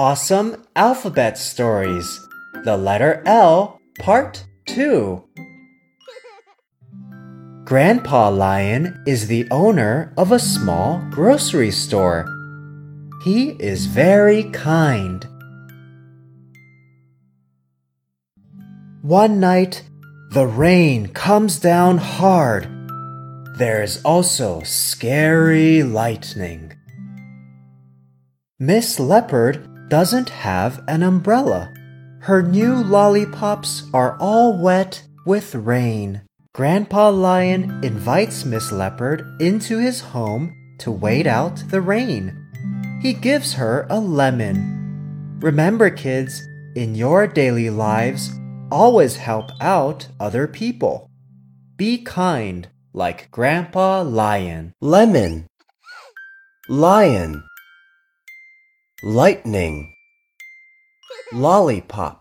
Awesome Alphabet Stories The Letter L, Part 2. Grandpa Lion is the owner of a small grocery store. He is very kind. One night, the rain comes down hard. There is also scary lightning. Miss Leopard doesn't have an umbrella. Her new lollipops are all wet with rain. Grandpa Lion invites Miss Leopard into his home to wait out the rain. He gives her a lemon. Remember, kids, in your daily lives, always help out other people. Be kind like Grandpa Lion. lemon, lion, lightning, lollipop.